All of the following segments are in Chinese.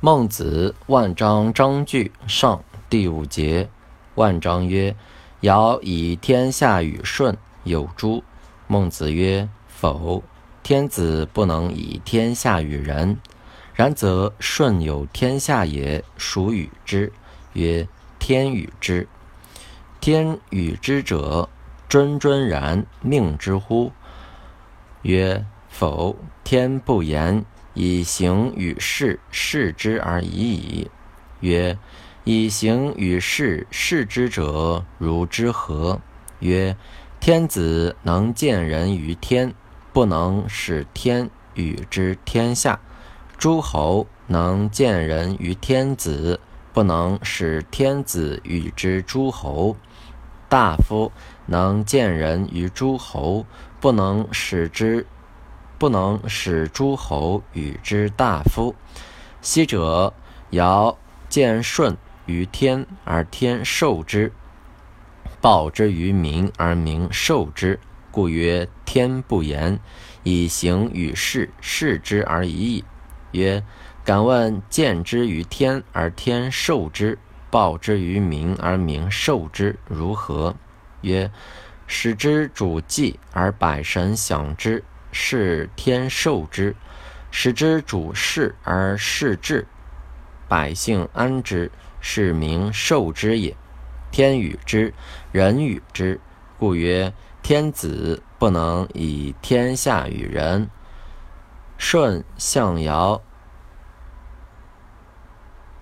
孟子万章章句上第五节，万章曰：“尧以天下与舜，有诸？”孟子曰：“否。天子不能以天下与人。然则舜有天下也，孰与之？”曰：“天与之。天与之者，谆谆然命之乎？”曰：“否。天不言。”以行与事，事之而已矣。曰：以行与事，事之者，如之何？曰：天子能见人于天，不能使天与之天下；诸侯能见人于天子，不能使天子与之诸侯；大夫能见人于诸侯，不能使之。不能使诸侯与之大夫。昔者尧见舜于天，而天受之；报之于民，而民受之。故曰：天不言，以行与事，事之而已矣。曰：敢问见之于天，而天受之；报之于民，而民受之，如何？曰：使之主祭，而百神享之。是天授之，使之主事而事治，百姓安之，是民受之也。天与之，人与之，故曰：天子不能以天下与人。舜象尧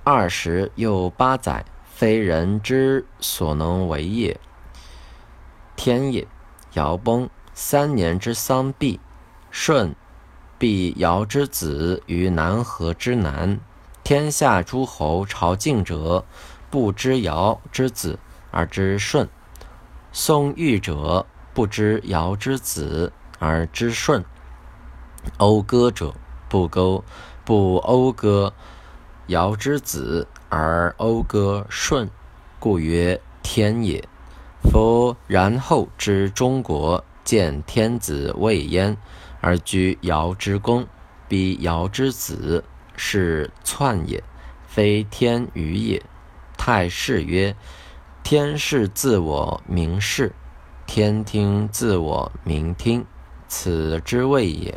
二十又八载，非人之所能为也。天也。尧崩，三年之丧毕。舜，必尧之子于南河之南。天下诸侯朝觐者，不知尧之子而知舜；宋玉者，不知尧之子而知舜；讴歌者，不勾不讴歌尧之子而讴歌舜。故曰天也。夫然后之中国，见天子未焉。而居尧之宫，逼尧之子，是篡也，非天与也。太史曰：天是自我明视，天听自我明听，此之谓也。